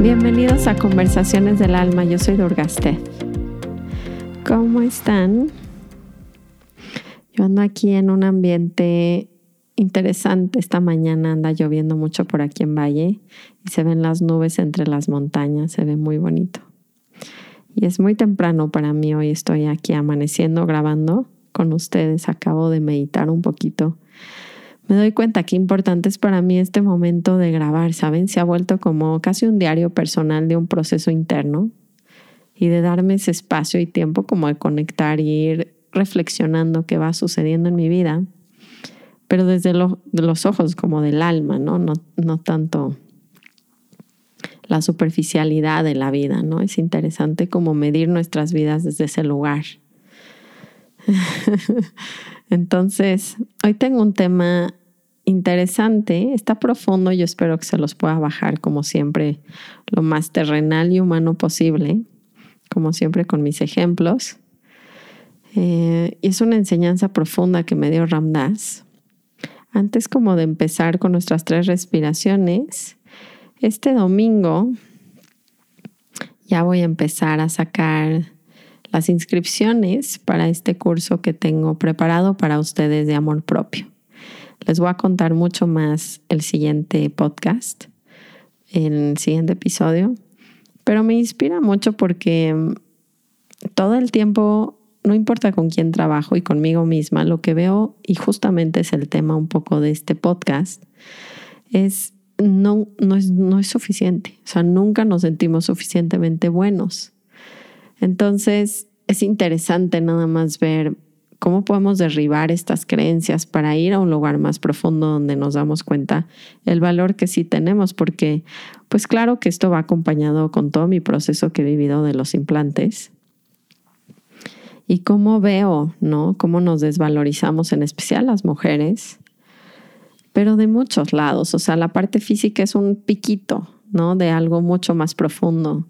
Bienvenidos a Conversaciones del Alma, yo soy Durgaste. ¿Cómo están? Yo ando aquí en un ambiente interesante. Esta mañana anda lloviendo mucho por aquí en Valle y se ven las nubes entre las montañas, se ve muy bonito. Y es muy temprano para mí, hoy estoy aquí amaneciendo grabando con ustedes, acabo de meditar un poquito. Me doy cuenta qué importante es para mí este momento de grabar, ¿saben? Se ha vuelto como casi un diario personal de un proceso interno y de darme ese espacio y tiempo como de conectar y ir reflexionando qué va sucediendo en mi vida, pero desde los ojos como del alma, ¿no? ¿no? No tanto la superficialidad de la vida, ¿no? Es interesante como medir nuestras vidas desde ese lugar. Entonces, hoy tengo un tema interesante, está profundo, yo espero que se los pueda bajar como siempre lo más terrenal y humano posible, como siempre con mis ejemplos. Eh, y es una enseñanza profunda que me dio Ramdas. Antes como de empezar con nuestras tres respiraciones, este domingo ya voy a empezar a sacar las inscripciones para este curso que tengo preparado para ustedes de amor propio. Les voy a contar mucho más el siguiente podcast, el siguiente episodio, pero me inspira mucho porque todo el tiempo no importa con quién trabajo y conmigo misma, lo que veo, y justamente es el tema un poco de este podcast, es no, no, es, no es suficiente. O sea, nunca nos sentimos suficientemente buenos. Entonces, es interesante nada más ver cómo podemos derribar estas creencias para ir a un lugar más profundo donde nos damos cuenta el valor que sí tenemos, porque pues claro que esto va acompañado con todo mi proceso que he vivido de los implantes y cómo veo, ¿no? Cómo nos desvalorizamos, en especial las mujeres, pero de muchos lados. O sea, la parte física es un piquito, ¿no? De algo mucho más profundo.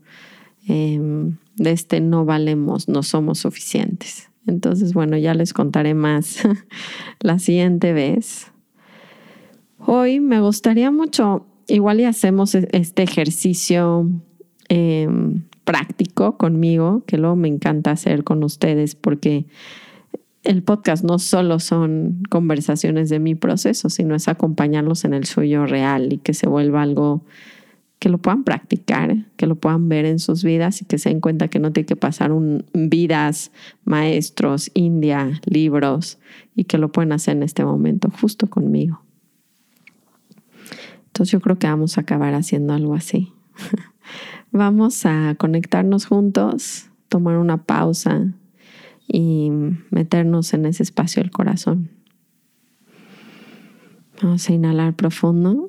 Em, de este no valemos, no somos suficientes. Entonces, bueno, ya les contaré más la siguiente vez. Hoy me gustaría mucho, igual y hacemos e-, este ejercicio em, práctico conmigo, que luego me encanta hacer con ustedes porque el podcast no solo son conversaciones de mi proceso, sino es acompañarlos en el suyo real y que se vuelva algo que lo puedan practicar, que lo puedan ver en sus vidas y que se den cuenta que no tiene que pasar un, vidas, maestros, India, libros y que lo pueden hacer en este momento justo conmigo. Entonces yo creo que vamos a acabar haciendo algo así. Vamos a conectarnos juntos, tomar una pausa y meternos en ese espacio del corazón. Vamos a inhalar profundo.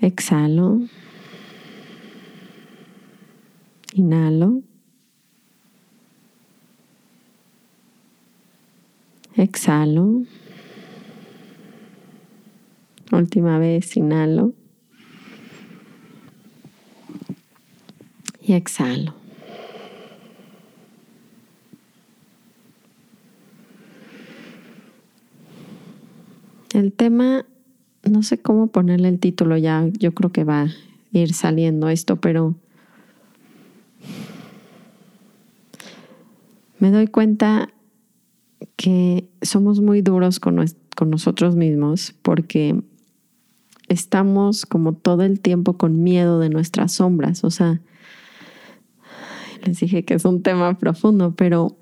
Exhalo. Inhalo. Exhalo. Última vez, inhalo. y exhalo. El tema, no sé cómo ponerle el título ya, yo creo que va a ir saliendo esto, pero me doy cuenta que somos muy duros con, con nosotros mismos porque estamos como todo el tiempo con miedo de nuestras sombras, o sea, les dije que es un tema profundo, pero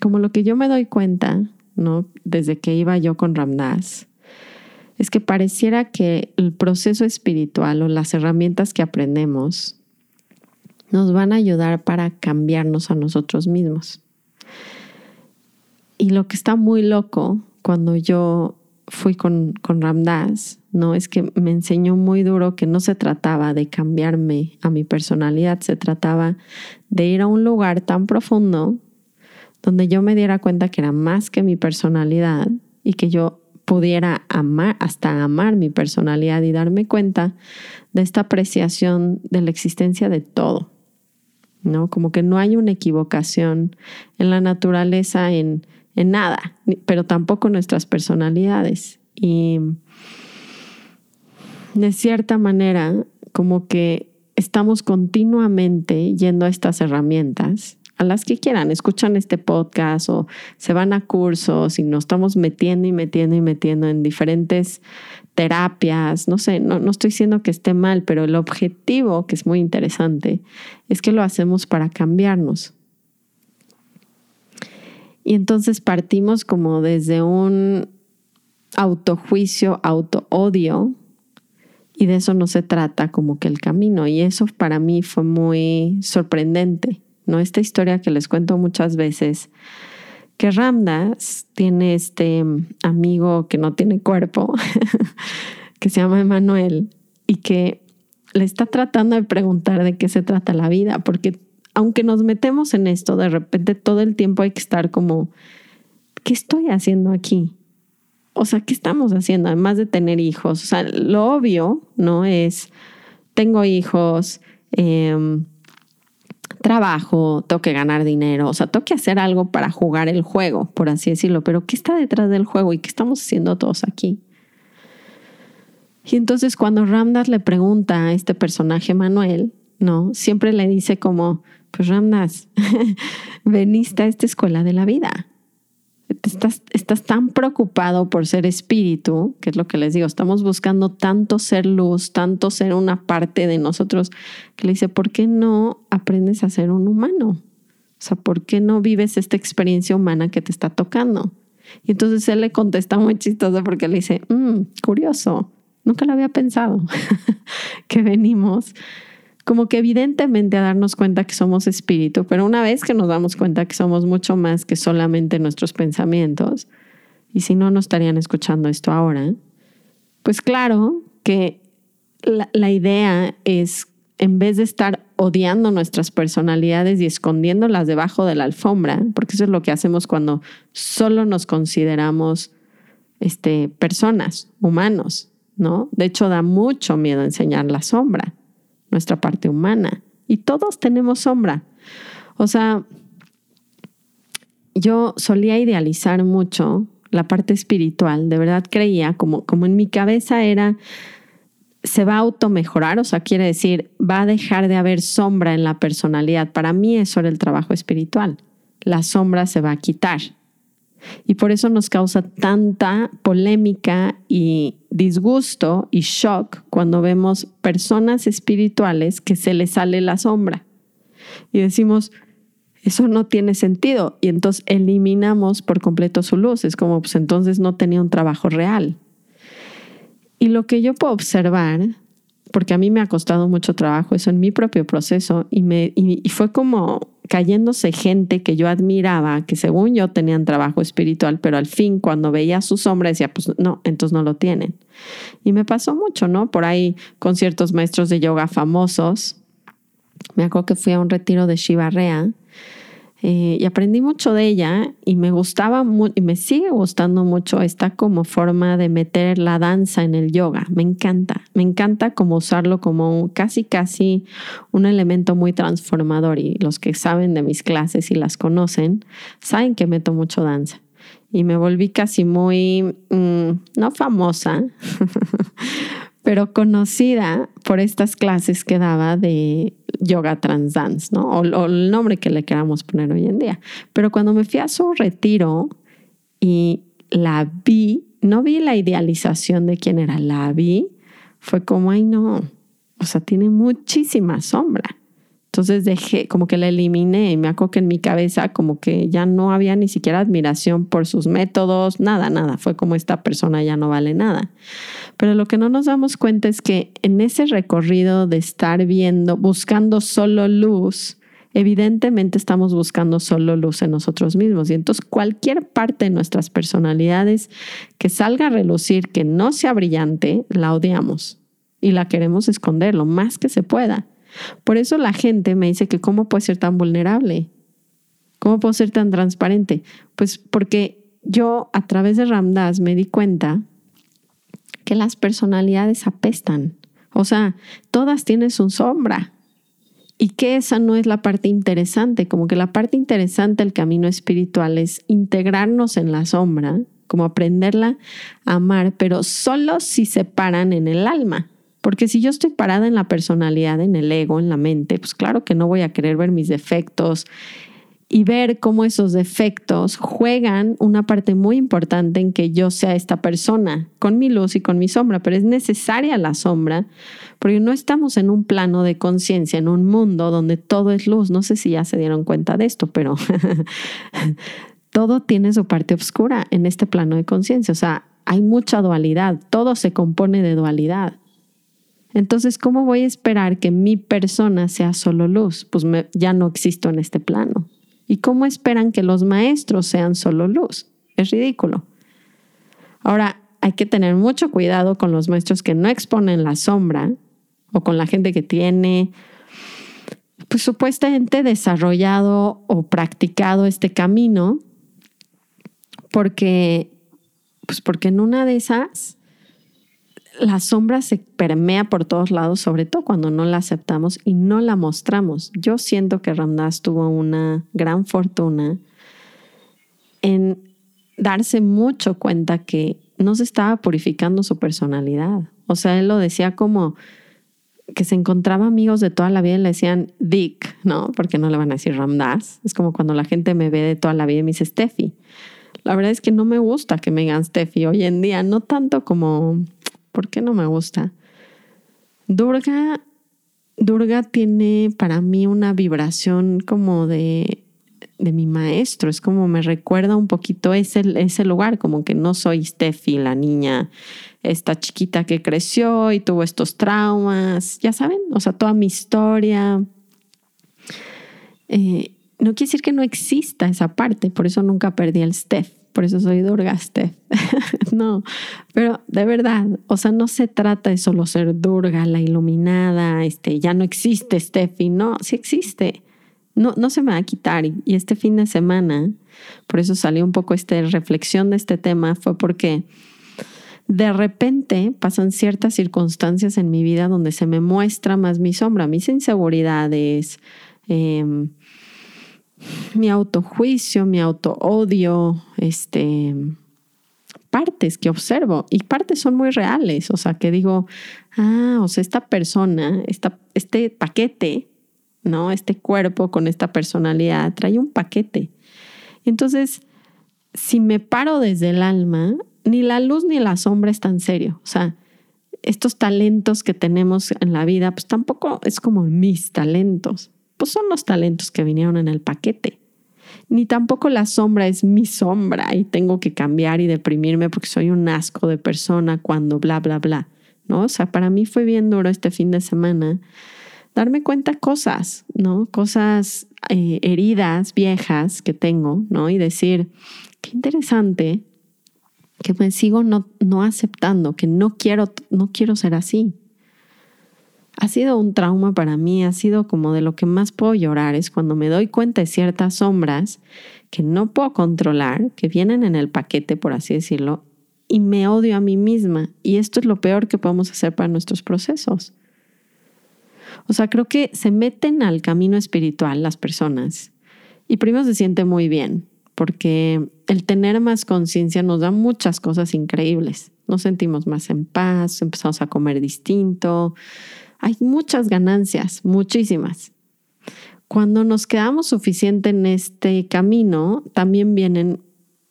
como lo que yo me doy cuenta, ¿no? Desde que iba yo con Ramdas, es que pareciera que el proceso espiritual o las herramientas que aprendemos nos van a ayudar para cambiarnos a nosotros mismos. Y lo que está muy loco cuando yo fui con, con Ramdas, ¿no? Es que me enseñó muy duro que no se trataba de cambiarme a mi personalidad, se trataba de ir a un lugar tan profundo donde yo me diera cuenta que era más que mi personalidad y que yo pudiera amar, hasta amar mi personalidad y darme cuenta de esta apreciación de la existencia de todo. ¿no? Como que no hay una equivocación en la naturaleza, en, en nada, pero tampoco nuestras personalidades. Y de cierta manera, como que estamos continuamente yendo a estas herramientas las que quieran, escuchan este podcast o se van a cursos y nos estamos metiendo y metiendo y metiendo en diferentes terapias, no sé, no, no estoy diciendo que esté mal, pero el objetivo, que es muy interesante, es que lo hacemos para cambiarnos. Y entonces partimos como desde un autojuicio, auto-odio, y de eso no se trata como que el camino. Y eso para mí fue muy sorprendente, ¿no? Esta historia que les cuento muchas veces, que Ramdas tiene este amigo que no tiene cuerpo, que se llama Emanuel, y que le está tratando de preguntar de qué se trata la vida, porque aunque nos metemos en esto, de repente todo el tiempo hay que estar como, ¿qué estoy haciendo aquí? o sea, ¿qué estamos haciendo? Además de tener hijos, o sea, lo obvio, ¿no? Es, tengo hijos, em, trabajo, tengo que ganar dinero, o sea, tengo que hacer algo para jugar el juego, por así decirlo, pero ¿qué está detrás del juego y qué estamos haciendo todos aquí? Y entonces cuando Ramdas le pregunta a este personaje Manuel, ¿no? Siempre le dice como, pues Ramdas, veniste a esta escuela de la vida, Estás, estás, tan preocupado por ser espíritu, que es lo que les digo, estamos buscando tanto ser luz, tanto ser una parte de nosotros, que le dice, ¿por qué no aprendes a ser un humano? O sea, ¿por qué no vives esta experiencia humana que te está tocando? Y entonces él le contesta muy chistoso porque le dice, mm, curioso, nunca lo había pensado, que venimos como que evidentemente a darnos cuenta que somos espíritu, pero una vez que nos damos cuenta que somos mucho más que solamente nuestros pensamientos, y si no, no estarían escuchando esto ahora, pues claro que la, idea es, en vez de estar odiando nuestras personalidades y escondiéndolas debajo de la alfombra, porque eso es lo que hacemos cuando solo nos consideramos este, personas, humanos, ¿no? De hecho, da mucho miedo enseñar la sombra nuestra parte humana. Y todos tenemos sombra. O sea, yo solía idealizar mucho la parte espiritual, de verdad creía, como, como en mi cabeza era, se va a automejorar, o sea, quiere decir, va a dejar de haber sombra en la personalidad. Para mí eso era el trabajo espiritual. La sombra se va a quitar. Y por eso nos causa tanta polémica y disgusto y shock cuando vemos personas espirituales que se les sale la sombra. Y decimos, eso no tiene sentido. Y entonces eliminamos por completo su luz. Es como, pues entonces no tenía un trabajo real. Y lo que yo puedo observar, porque a mí me ha costado mucho trabajo eso en mi propio proceso, y, me, y fue como cayéndose gente que yo admiraba, que según yo tenían trabajo espiritual, pero al fin cuando veía su sombra decía, pues no, entonces no lo tienen. Y me pasó mucho, ¿no? Por ahí con ciertos maestros de yoga famosos. Me acuerdo que fui a un retiro de Shiva Rea eh, y aprendí mucho de ella y me gustaba y me sigue gustando mucho esta como forma de meter la danza en el yoga. Me encanta, me encanta como usarlo como casi casi un elemento muy transformador y los que saben de mis clases y las conocen saben que meto mucho danza y me volví casi muy, mm, no famosa, pero conocida por estas clases que daba de yoga trans dance, ¿no? O, el nombre que le queramos poner hoy en día. Pero cuando me fui a su retiro y la vi, no vi la idealización de quién era, la vi, fue como, ay no, o sea, tiene muchísima sombra. Entonces dejé, como que la eliminé y me acuerdo en mi cabeza como que ya no había ni siquiera admiración por sus métodos, nada, nada. Fue como esta persona ya no vale nada. Pero lo que no nos damos cuenta es que en ese recorrido de estar viendo, buscando solo luz, evidentemente estamos buscando solo luz en nosotros mismos. Y entonces cualquier parte de nuestras personalidades que salga a relucir, que no sea brillante, la odiamos y la queremos esconder lo más que se pueda. Por eso la gente me dice que cómo puede ser tan vulnerable, cómo puedo ser tan transparente. Pues porque yo a través de Ramdas me di cuenta que las personalidades apestan. O sea, todas tienen su sombra. Y que esa no es la parte interesante, como que la parte interesante del camino espiritual es integrarnos en la sombra, como aprenderla a amar, pero solo si se paran en el alma. Porque si yo estoy parada en la personalidad, en el ego, en la mente, pues claro que no voy a querer ver mis defectos y ver cómo esos defectos juegan una parte muy importante en que yo sea esta persona, con mi luz y con mi sombra, pero es necesaria la sombra, porque no estamos en un plano de conciencia, en un mundo donde todo es luz. No sé si ya se dieron cuenta de esto, pero todo tiene su parte oscura en este plano de conciencia. O sea, hay mucha dualidad, todo se compone de dualidad. Entonces, ¿cómo voy a esperar que mi persona sea solo luz? Pues ya no existo en este plano. ¿Y cómo esperan que los maestros sean solo luz? Es ridículo. Ahora, hay que tener mucho cuidado con los maestros que no exponen la sombra o con la gente que tiene, pues supuestamente desarrollado o practicado este camino, porque, pues porque en una de esas la sombra se permea por todos lados, sobre todo cuando no la aceptamos y no la mostramos. Yo siento que Ramdas tuvo una gran fortuna en darse mucho cuenta que no se estaba purificando su personalidad. O sea, él lo decía como que se encontraba amigos de toda la vida y le decían Dick, ¿no? Porque no le van a decir Ramdas. Es como cuando la gente me ve de toda la vida y me dice Steffi. La verdad es que no me gusta que me digan Steffi hoy en día, no tanto como ¿Por qué no me gusta? Durga, Durga tiene para mí una vibración como de, de mi maestro. Es como me recuerda un poquito ese, ese lugar, como que no soy Steffi, la niña, esta chiquita que creció y tuvo estos traumas. Ya saben, o sea, toda mi historia. Eh, no quiere decir que no exista esa parte, por eso nunca perdí el Steph por eso soy Durgaste. no, pero de verdad, o sea, no se trata de solo ser Durga, la iluminada, este, ya no existe Steffi, no, sí existe. No, no se me va a quitar. Y este fin de semana, por eso salió un poco esta reflexión de este tema, fue porque de repente pasan ciertas circunstancias en mi vida donde se me muestra más mi sombra, mis inseguridades, eh, mi autojuicio, mi autoodio, este, partes que observo y partes son muy reales, o sea, que digo, ah, o sea, esta persona, esta, este paquete, ¿no? Este cuerpo con esta personalidad trae un paquete. Entonces, si me paro desde el alma, ni la luz ni la sombra es tan serio, o sea, estos talentos que tenemos en la vida, pues tampoco es como mis talentos pues son los talentos que vinieron en el paquete. Ni tampoco la sombra es mi sombra y tengo que cambiar y deprimirme porque soy un asco de persona cuando bla, bla, bla. ¿No? O sea, para mí fue bien duro este fin de semana darme cuenta cosas, ¿no? Cosas eh, heridas viejas que tengo, ¿no? Y decir, qué interesante que me sigo no, no aceptando, que no quiero, no quiero ser así ha sido un trauma para mí, ha sido como de lo que más puedo llorar, es cuando me doy cuenta de ciertas sombras que no puedo controlar, que vienen en el paquete, por así decirlo, y me odio a mí misma. Y esto es lo peor que podemos hacer para nuestros procesos. O sea, creo que se meten al camino espiritual las personas y primero se siente muy bien, porque el tener más conciencia nos da muchas cosas increíbles. Nos sentimos más en paz, empezamos a comer distinto, hay muchas ganancias, muchísimas. Cuando nos quedamos suficiente en este camino, también vienen,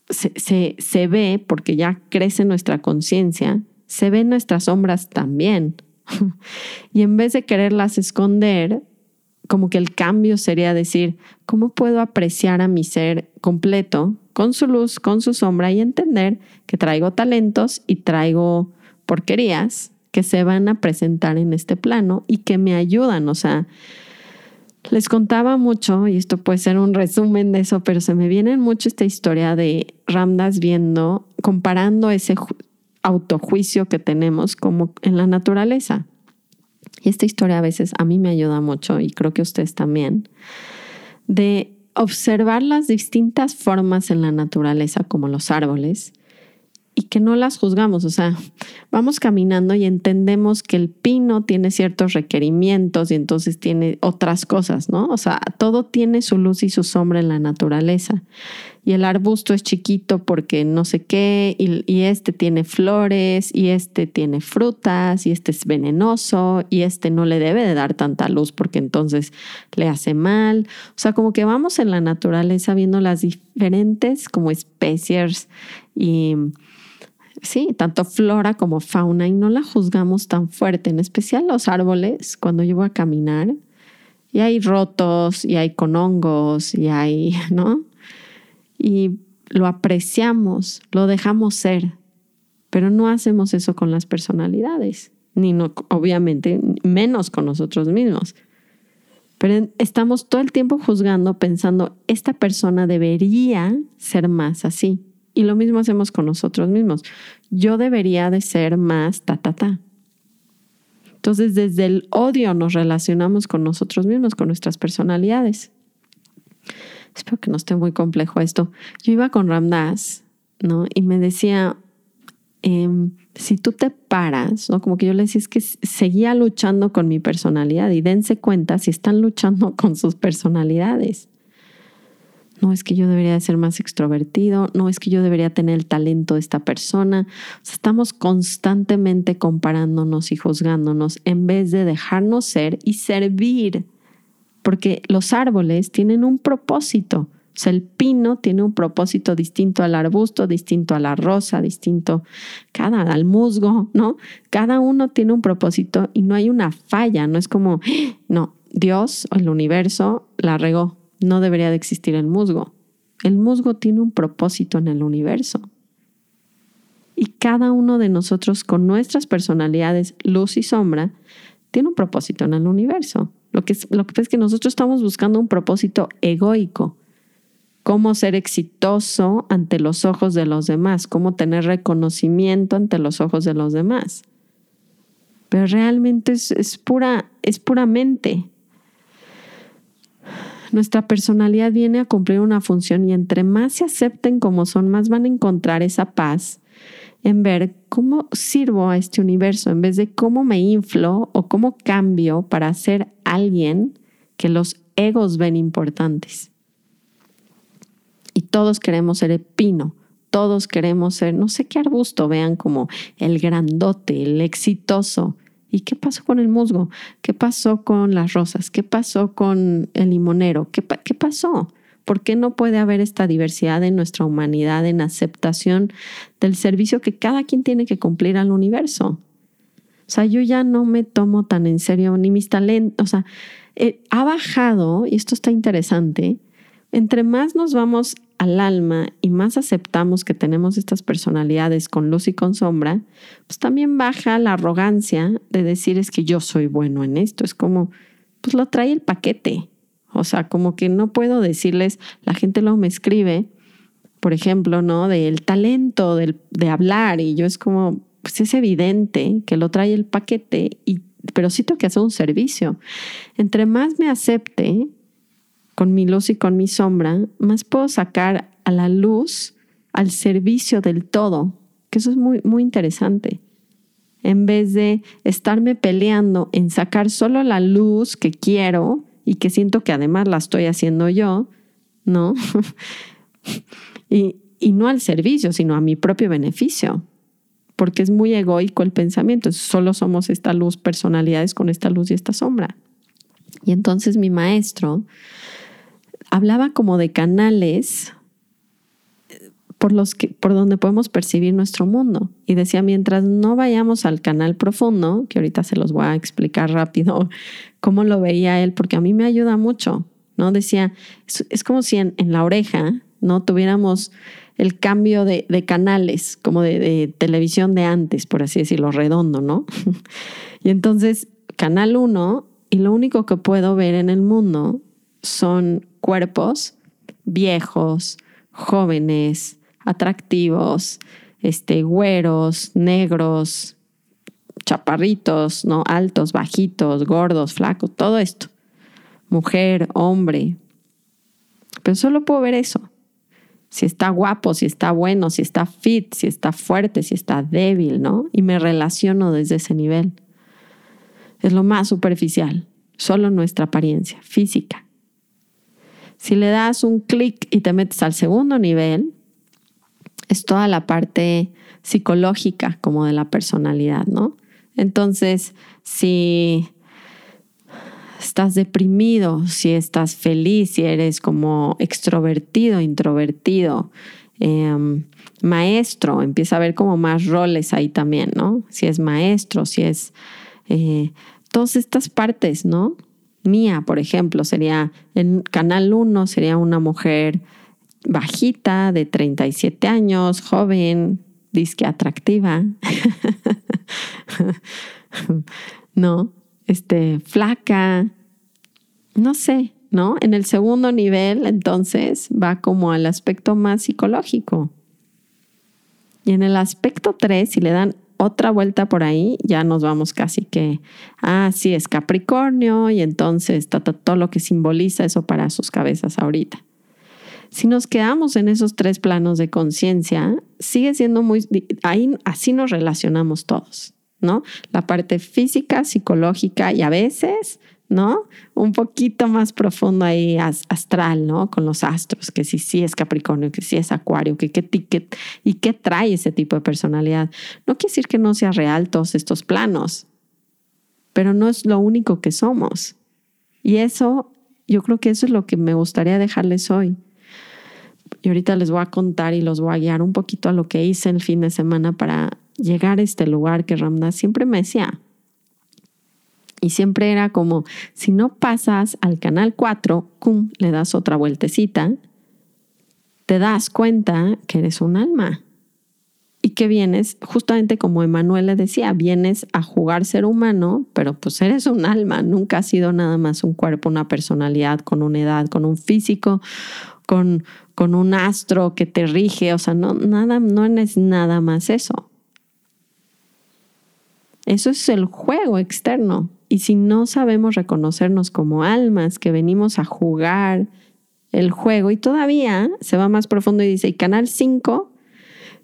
se, se ve, porque ya crece nuestra conciencia, se ven nuestras sombras también. y en vez de quererlas esconder, como que el cambio sería decir, ¿cómo puedo apreciar a mi ser completo con su luz, con su sombra y entender que traigo talentos y traigo porquerías que se van a presentar en este plano y que me ayudan. O sea, les contaba mucho, y esto puede ser un resumen de eso, pero se me viene mucho esta historia de Ramdas viendo, comparando ese autojuicio que tenemos como en la naturaleza. Y esta historia a veces a mí me ayuda mucho y creo que ustedes también, de observar las distintas formas en la naturaleza, como los árboles, y que no las juzgamos. O sea, vamos caminando y entendemos que el pino tiene ciertos requerimientos y entonces tiene otras cosas, ¿no? O sea, todo tiene su luz y su sombra en la naturaleza. Y el arbusto es chiquito porque no sé qué, y, este tiene flores, y este tiene frutas, y este es venenoso, y este no le debe de dar tanta luz porque entonces le hace mal. O sea, como que vamos en la naturaleza viendo las diferentes como especies y sí, tanto flora como fauna y no la juzgamos tan fuerte, en especial los árboles cuando yo voy a caminar y hay rotos y hay con hongos y hay, ¿no? Y lo apreciamos, lo dejamos ser, pero no hacemos eso con las personalidades, ni no, obviamente menos con nosotros mismos. Pero estamos todo el tiempo juzgando, pensando, esta persona debería ser más así. Y lo mismo hacemos con nosotros mismos. Yo debería de ser más ta, ta, ta. Entonces, desde el odio nos relacionamos con nosotros mismos, con nuestras personalidades. Espero que no esté muy complejo esto. Yo iba con Ramdas, ¿no? Y me decía, em, si tú te paras, ¿no? Como que yo le decía, es que seguía luchando con mi personalidad y dense cuenta si están luchando con sus personalidades no es que yo debería ser más extrovertido, no es que yo debería tener el talento de esta persona. estamos constantemente comparándonos y juzgándonos en vez de dejarnos ser y servir, porque los árboles tienen un propósito. O sea, el pino tiene un propósito distinto al arbusto, distinto a la rosa, distinto cada al musgo, ¿no? Cada uno tiene un propósito y no hay una falla, no es como, no, Dios o el universo la regó, no debería de existir el musgo. El musgo tiene un propósito en el universo. Y cada uno de nosotros con nuestras personalidades, luz y sombra, tiene un propósito en el universo. Lo que, lo que pasa es que nosotros estamos buscando un propósito egoico. Cómo ser exitoso ante los ojos de los demás, cómo tener reconocimiento ante los ojos de los demás. Pero realmente es, es pura, es puramente nuestra personalidad viene a cumplir una función y entre más se acepten como son, más van a encontrar esa paz en ver cómo sirvo a este universo en vez de cómo me inflo o cómo cambio para ser alguien que los egos ven importantes. Y todos queremos ser pino, todos queremos ser, no sé qué arbusto, vean como el grandote, el exitoso, ¿Y qué pasó con el musgo? ¿Qué pasó con las rosas? ¿Qué pasó con el limonero? ¿Qué, pasó? ¿Por qué no puede haber esta diversidad en nuestra humanidad, en aceptación del servicio que cada quien tiene que cumplir al universo? O sea, yo ya no me tomo tan en serio ni mis talentos. O sea, eh, ha bajado, y esto está interesante, entre más nos vamos al alma y más aceptamos que tenemos estas personalidades con luz y con sombra, pues también baja la arrogancia de decir es que yo soy bueno en esto. Es como, pues lo trae el paquete. O sea, como que no puedo decirles, la gente luego me escribe, por ejemplo, ¿no? Del talento del, de hablar y yo es como, pues es evidente que lo trae el paquete, y, pero sí tengo que hacer un servicio. Entre más me acepte, con mi luz y con mi sombra, más puedo sacar a la luz al servicio del todo, que eso es muy, muy interesante. En vez de estarme peleando en sacar solo la luz que quiero y que siento que además la estoy haciendo yo, ¿no? y, y no al servicio, sino a mi propio beneficio, porque es muy egoico el pensamiento. Solo somos esta luz, personalidades con esta luz y esta sombra. Y entonces mi maestro hablaba como de canales eh, por los que por donde podemos percibir nuestro mundo. Y decía mientras no vayamos al canal profundo que ahorita se los voy a explicar rápido cómo lo veía él porque a mí me ayuda mucho no decía es, como si en, la oreja no tuviéramos el cambio de, canales como de, televisión de antes por así decirlo redondo no y entonces canal 1 y lo único que puedo ver en el mundo son cuerpos viejos, jóvenes, atractivos, este, güeros, negros, chaparritos, ¿no? Altos, bajitos, gordos, flacos, todo esto. Mujer, hombre, Pero solo puedo ver eso. Si está guapo, si está bueno, si está fit, si está fuerte, si está débil, ¿no? Y me relaciono desde ese nivel. Es lo más superficial, solo nuestra apariencia física. Si le das un clic y te metes al segundo nivel, es toda la parte psicológica como de la personalidad, ¿no? Entonces, si estás deprimido, si estás feliz, si eres como extrovertido, introvertido, em, maestro, empieza a ver como más roles ahí también, ¿no? Si es maestro, si es eh, todas estas partes, ¿no? Mía, por ejemplo, sería en Canal 1, sería una mujer bajita, de 37 años, joven, disque atractiva. no, este, flaca, no sé, ¿no? En el segundo nivel, entonces, va como al aspecto más psicológico. Y en el aspecto 3, si le dan otra vuelta por ahí, ya nos vamos casi que, ah, sí, es Capricornio y entonces todo lo que simboliza eso para sus cabezas ahorita. Si nos quedamos en esos tres planos de conciencia, sigue siendo muy, ahí así nos relacionamos todos. ¿no? La parte física, psicológica y a veces, ¿no? Un poquito más profundo ahí astral, ¿no? Con los astros, que si sí es Capricornio, que sí es Acuario, que qué y qué trae ese tipo de personalidad. No quiere decir que no sea real todos estos planos, pero no es lo único que somos. Y eso, yo creo que eso es lo que me gustaría dejarles hoy. Y ahorita les voy a contar y los voy a guiar un poquito a lo que hice el fin de semana para llegar a este lugar que Ramdas siempre me decía. Y siempre era como, si no pasas al canal 4, cum, le das otra vueltecita, te das cuenta que eres un alma y que vienes, justamente como Emanuel le decía, vienes a jugar ser humano, pero pues eres un alma, nunca has sido nada más un cuerpo, una personalidad, con una edad, con un físico, con, con un astro que te rige, o sea, no, nada, no es nada más eso. Eso es el juego externo. Y si no sabemos reconocernos como almas que venimos a jugar el juego y todavía se va más profundo y dice, y Canal 5,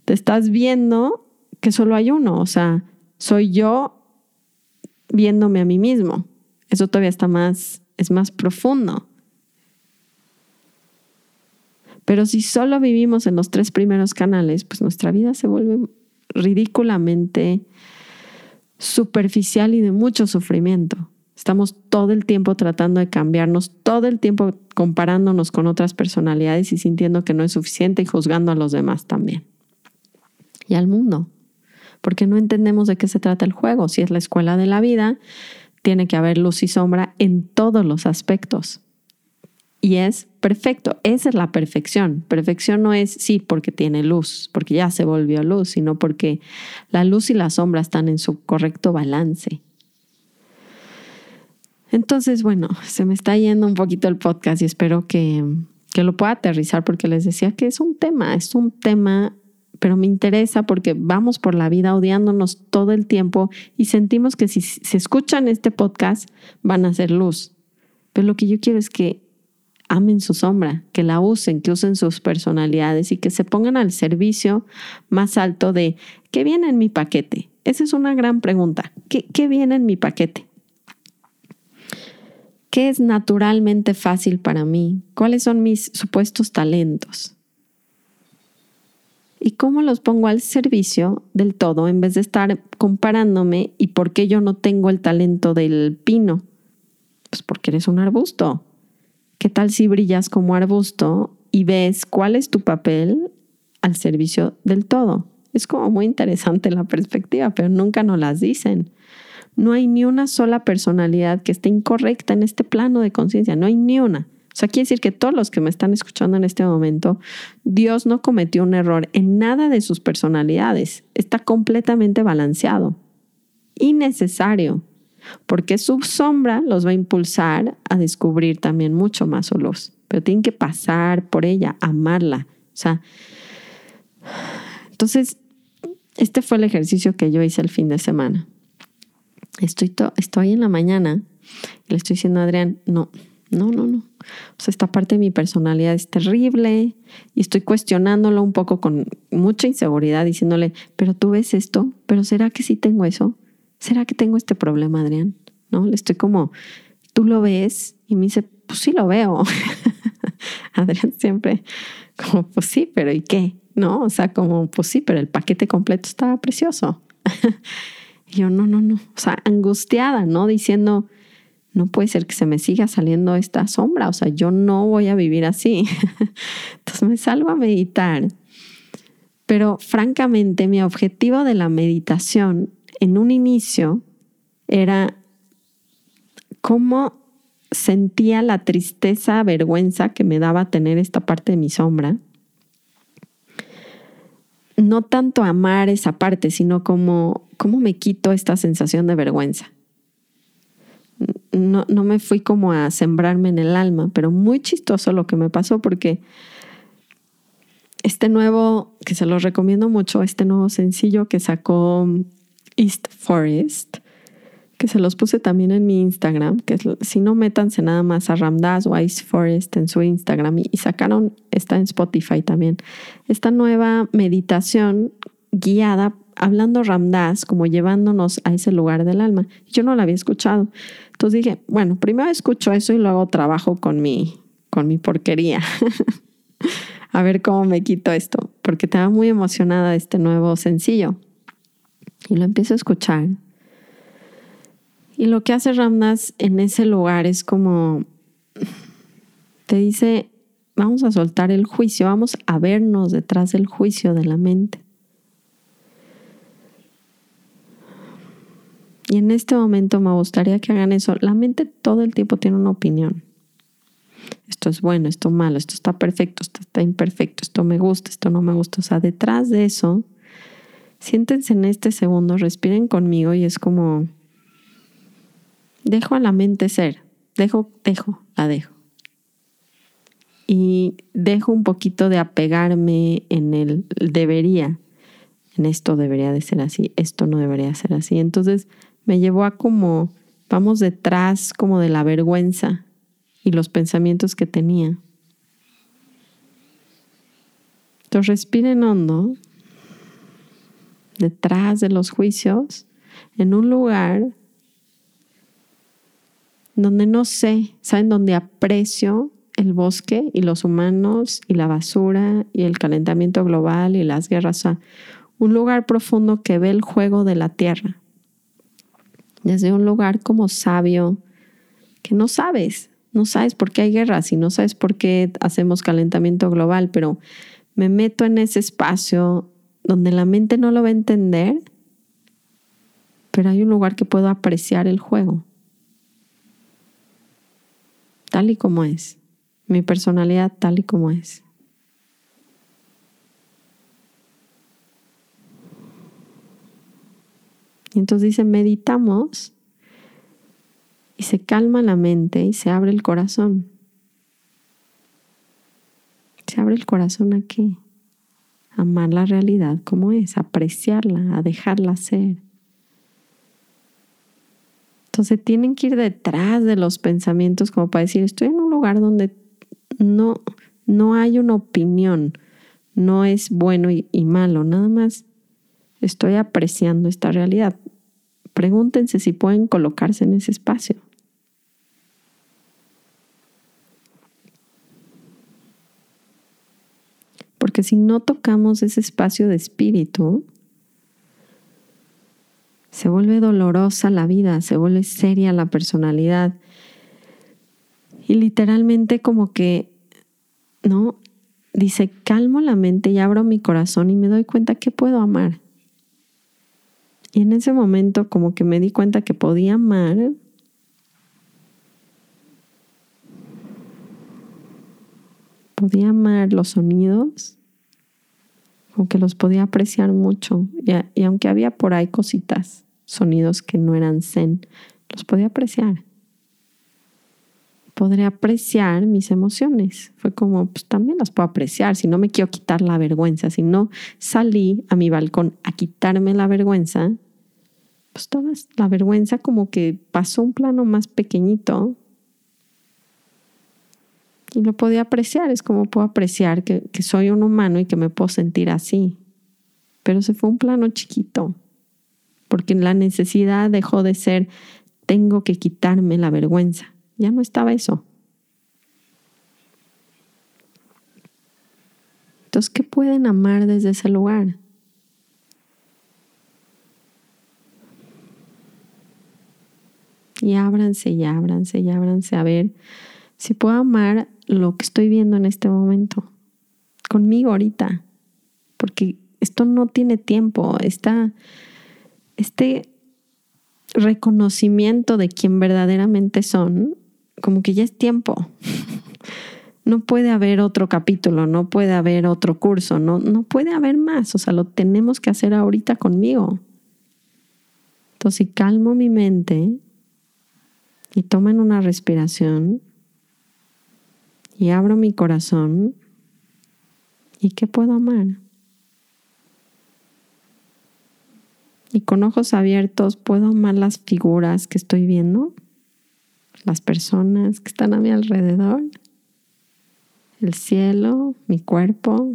te estás viendo que solo hay uno, o sea, soy yo viéndome a mí mismo. Eso todavía está más, es más profundo. Pero si solo vivimos en los tres primeros canales, pues nuestra vida se vuelve ridículamente superficial y de mucho sufrimiento. Estamos todo el tiempo tratando de cambiarnos, todo el tiempo comparándonos con otras personalidades y sintiendo que no es suficiente y juzgando a los demás también. Y al mundo. Porque no entendemos de qué se trata el juego. Si es la escuela de la vida, tiene que haber luz y sombra en todos los aspectos. Y es perfecto, esa es la perfección. Perfección no es sí porque tiene luz, porque ya se volvió luz, sino porque la luz y la sombra están en su correcto balance. Entonces, bueno, se me está yendo un poquito el podcast y espero que, que lo pueda aterrizar porque les decía que es un tema, es un tema, pero me interesa porque vamos por la vida odiándonos todo el tiempo y sentimos que si se escuchan este podcast van a ser luz. Pero lo que yo quiero es que amen su sombra, que la usen, que usen sus personalidades y que se pongan al servicio más alto de ¿qué viene en mi paquete? Esa es una gran pregunta. ¿Qué, viene en mi paquete? ¿Qué es naturalmente fácil para mí? ¿Cuáles son mis supuestos talentos? ¿Y cómo los pongo al servicio del todo en vez de estar comparándome y por qué yo no tengo el talento del pino? Pues porque eres un arbusto. ¿Qué tal si brillas como arbusto y ves cuál es tu papel al servicio del todo? Es como muy interesante la perspectiva, pero nunca nos las dicen. No hay ni una sola personalidad que esté incorrecta en este plano de conciencia, no hay ni una. O sea, quiere decir que todos los que me están escuchando en este momento, Dios no cometió un error en nada de sus personalidades. Está completamente balanceado. Innecesario porque su sombra los va a impulsar a descubrir también mucho más su luz, pero tienen que pasar por ella, amarla. O sea, entonces, este fue el ejercicio que yo hice el fin de semana. Estoy, estoy en la mañana y le estoy diciendo a Adrián, no, No, no, no. O sea, esta parte de mi personalidad es terrible y estoy cuestionándolo un poco con mucha inseguridad, diciéndole, pero tú ves esto, pero ¿será que sí tengo eso? ¿Será que tengo este problema, Adrián? ¿No? Le estoy como, tú lo ves y me dice, pues sí lo veo. Adrián siempre como, pues sí, pero ¿y qué? ¿No? O sea, como, pues sí, pero el paquete completo estaba precioso. y yo, no, no, no. O sea, angustiada, ¿no? Diciendo, no puede ser que se me siga saliendo esta sombra, o sea, yo no voy a vivir así. Entonces me salgo a meditar. Pero francamente, mi objetivo de la meditación en un inicio era cómo sentía la tristeza, vergüenza que me daba tener esta parte de mi sombra. No tanto amar esa parte, sino cómo me quito esta sensación de vergüenza no, no me fui como a sembrarme en el alma, pero muy chistoso lo que me pasó porque este nuevo, que se los recomiendo mucho, este nuevo sencillo que sacó East Forest, que se los puse también en mi Instagram, que si no métanse nada más a Ramdas o East Forest en su Instagram y, sacaron, está en Spotify también, esta nueva meditación guiada hablando Ramdas, como llevándonos a ese lugar del alma. Yo no la había escuchado. Entonces dije, bueno, primero escucho eso y luego trabajo con mi, con mi porquería. a ver cómo me quito esto, porque estaba muy emocionada de este nuevo sencillo. Y lo empiezo a escuchar. Y lo que hace Ramdas en ese lugar es como, te dice, vamos a soltar el juicio, vamos a vernos detrás del juicio de la mente. Y en este momento me gustaría que hagan eso. La mente todo el tiempo tiene una opinión. Esto es bueno, esto malo, esto está perfecto, esto está imperfecto, esto me gusta, esto no me gusta. O sea, detrás de eso, siéntense en este segundo, respiren conmigo y es como, dejo a la mente ser, dejo, dejo, la dejo. Y dejo un poquito de apegarme en el debería, en esto debería de ser así, esto no debería ser así. Entonces, me llevó a como, vamos detrás como de la vergüenza y los pensamientos que tenía. Entonces respiren hondo, detrás de los juicios, en un lugar donde no sé, ¿saben? Donde aprecio el bosque y los humanos y la basura y el calentamiento global y las guerras. un lugar profundo que ve el juego de la tierra desde un lugar como sabio, que no sabes, no sabes por qué hay guerras y no sabes por qué hacemos calentamiento global, pero me meto en ese espacio donde la mente no lo va a entender, pero hay un lugar que puedo apreciar el juego, tal y como es, mi personalidad tal y como es. Y entonces dice, meditamos y se calma la mente y se abre el corazón. Se abre el corazón a qué? Amar la realidad como es, apreciarla, a dejarla ser. Entonces tienen que ir detrás de los pensamientos como para decir, estoy en un lugar donde no, no hay una opinión, no es bueno y, y malo, nada más estoy apreciando esta realidad. Pregúntense si pueden colocarse en ese espacio. Porque si no tocamos ese espacio de espíritu, se vuelve dolorosa la vida, se vuelve seria la personalidad. Y literalmente como que, ¿no? Dice, calmo la mente y abro mi corazón y me doy cuenta que puedo amar. Y en ese momento como que me di cuenta que podía amar. Podía amar los sonidos, que los podía apreciar mucho. Y, aunque había por ahí cositas, sonidos que no eran zen, los podía apreciar. Podría apreciar mis emociones. Fue como, pues también las puedo apreciar. Si no me quiero quitar la vergüenza, si no salí a mi balcón a quitarme la vergüenza, pues toda la vergüenza como que pasó un plano más pequeñito Y lo podía apreciar, es como puedo apreciar que, que soy un humano y que me puedo sentir así. Pero se fue un plano chiquito, porque la necesidad dejó de ser, tengo que quitarme la vergüenza. Ya no estaba eso. Entonces, ¿qué pueden amar desde ese lugar? Y ábranse y ábranse y ábranse a ver si puedo amar lo que estoy viendo en este momento, conmigo ahorita, porque esto no tiene tiempo, está este reconocimiento de quien verdaderamente son, como que ya es tiempo. No puede haber otro capítulo, no puede haber otro curso, no, no puede haber más, o sea, lo tenemos que hacer ahorita conmigo. Entonces, si calmo mi mente y tomen una respiración y abro mi corazón, ¿y qué puedo amar? Y con ojos abiertos puedo amar las figuras que estoy viendo, las personas que están a mi alrededor, el cielo, mi cuerpo.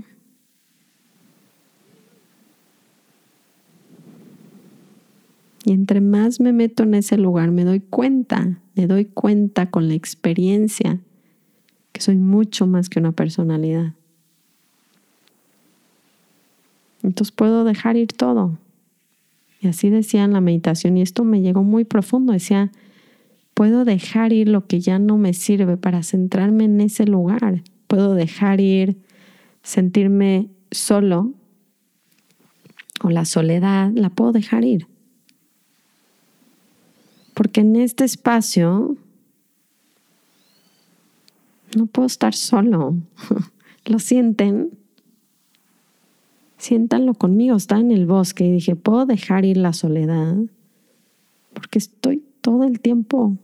Y entre más me meto en ese lugar, me doy cuenta, me doy cuenta con la experiencia que soy mucho más que una personalidad. Entonces puedo dejar ir todo. Y así decía en la meditación, y esto me llegó muy profundo, decía, puedo dejar ir lo que ya no me sirve para centrarme en ese lugar. Puedo dejar ir, sentirme solo o la soledad, la puedo dejar ir. Porque en este espacio no puedo estar solo. ¿Lo sienten? siéntanlo conmigo, está en el bosque y dije, puedo dejar ir la soledad porque estoy todo el tiempo,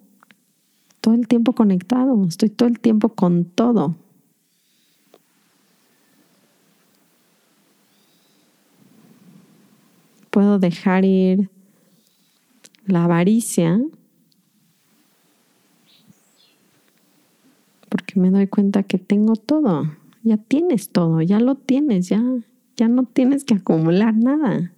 todo el tiempo conectado, estoy todo el tiempo con todo. Puedo dejar ir la avaricia porque me doy cuenta que tengo todo, ya tienes todo, ya lo tienes, ya, ya no tienes que acumular nada.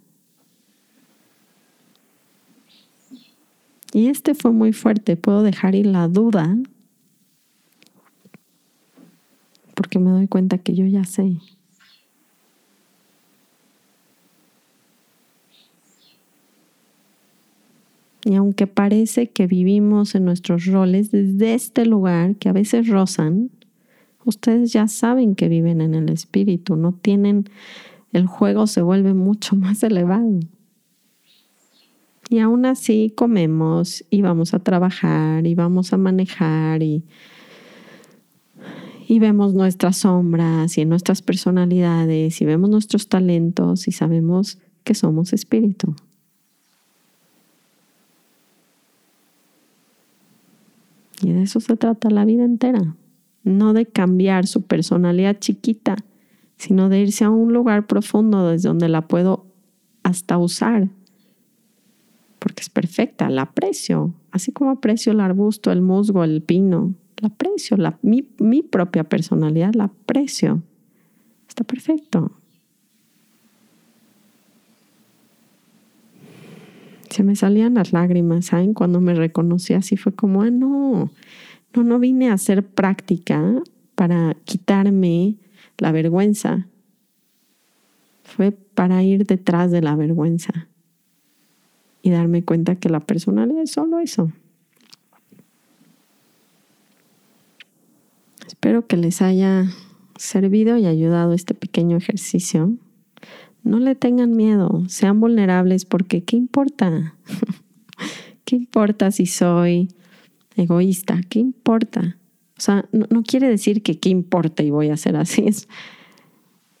Y este fue muy fuerte, puedo dejar ir la duda porque me doy cuenta que yo ya sé. Y aunque parece que vivimos en nuestros roles desde este lugar que a veces rozan, ustedes ya saben que viven en el espíritu, no tienen el juego se vuelve mucho más elevado. Y aún así comemos y vamos a trabajar y vamos a manejar y, y vemos nuestras sombras y nuestras personalidades y vemos nuestros talentos y sabemos que somos espíritu. Y de eso se trata la vida entera, no de cambiar su personalidad chiquita sino de irse a un lugar profundo desde donde la puedo hasta usar, porque es perfecta, la aprecio, así como aprecio el arbusto, el musgo, el pino, la aprecio, la, mi, mi propia personalidad la aprecio, está perfecto. Se me salían las lágrimas, ¿saben? Cuando me reconocí así fue como, ah, no, no, no vine a hacer práctica para quitarme la vergüenza. Fue para ir detrás de la vergüenza y darme cuenta que la personalidad es solo eso. Espero que les haya servido y ayudado este pequeño ejercicio. No le tengan miedo, sean vulnerables porque ¿qué importa? ¿Qué importa si soy egoísta? ¿Qué importa? O sea, no, quiere decir que qué importa y voy a ser así.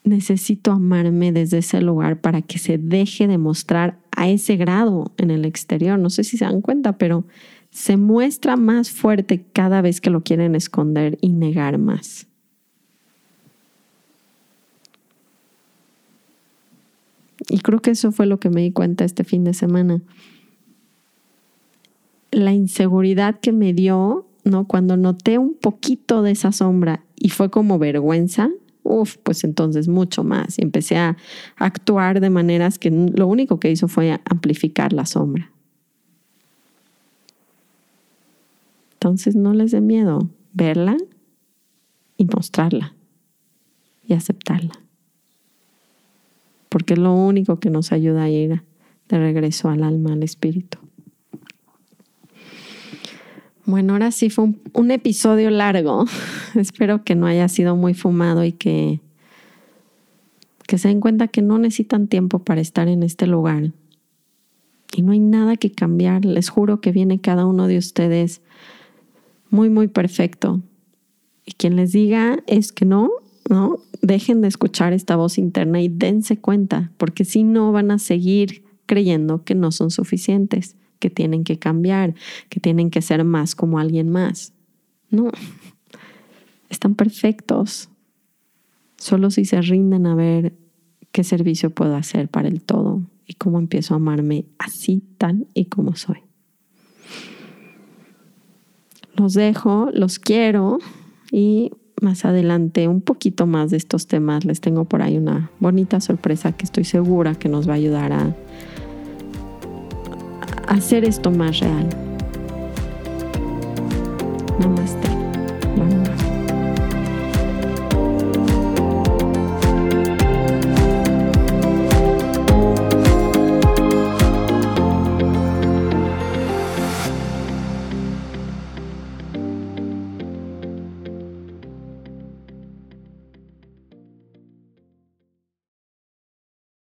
necesito amarme desde ese lugar para que se deje de mostrar a ese grado en el exterior. No sé si se dan cuenta, pero se muestra más fuerte cada vez que lo quieren esconder y negar más. Y creo que eso fue lo que me di cuenta este fin de semana. La inseguridad que me dio ¿no? Cuando noté un poquito de esa sombra y fue como vergüenza, uff, pues entonces mucho más. Y empecé a actuar de maneras que lo único que hizo fue amplificar la sombra. Entonces no les dé miedo verla y mostrarla y aceptarla. Porque es lo único que nos ayuda a ir de regreso al alma, al espíritu. Bueno, ahora sí fue un, episodio largo. Espero que no haya sido muy fumado y que, que se den cuenta que no necesitan tiempo para estar en este lugar. Y no hay nada que cambiar. Les juro que viene cada uno de ustedes muy, muy perfecto. Y quien les diga es que no, no, dejen de escuchar esta voz interna y dense cuenta, porque si no van a seguir creyendo que no son suficientes que tienen que cambiar, que tienen que ser más como alguien más. No, están perfectos. Solo si se rinden a ver qué servicio puedo hacer para el todo y cómo empiezo a amarme así, tal y como soy. Los dejo, los quiero y más adelante un poquito más de estos temas. Les tengo por ahí una bonita sorpresa que estoy segura que nos va a ayudar a hacer esto más real. Namaste.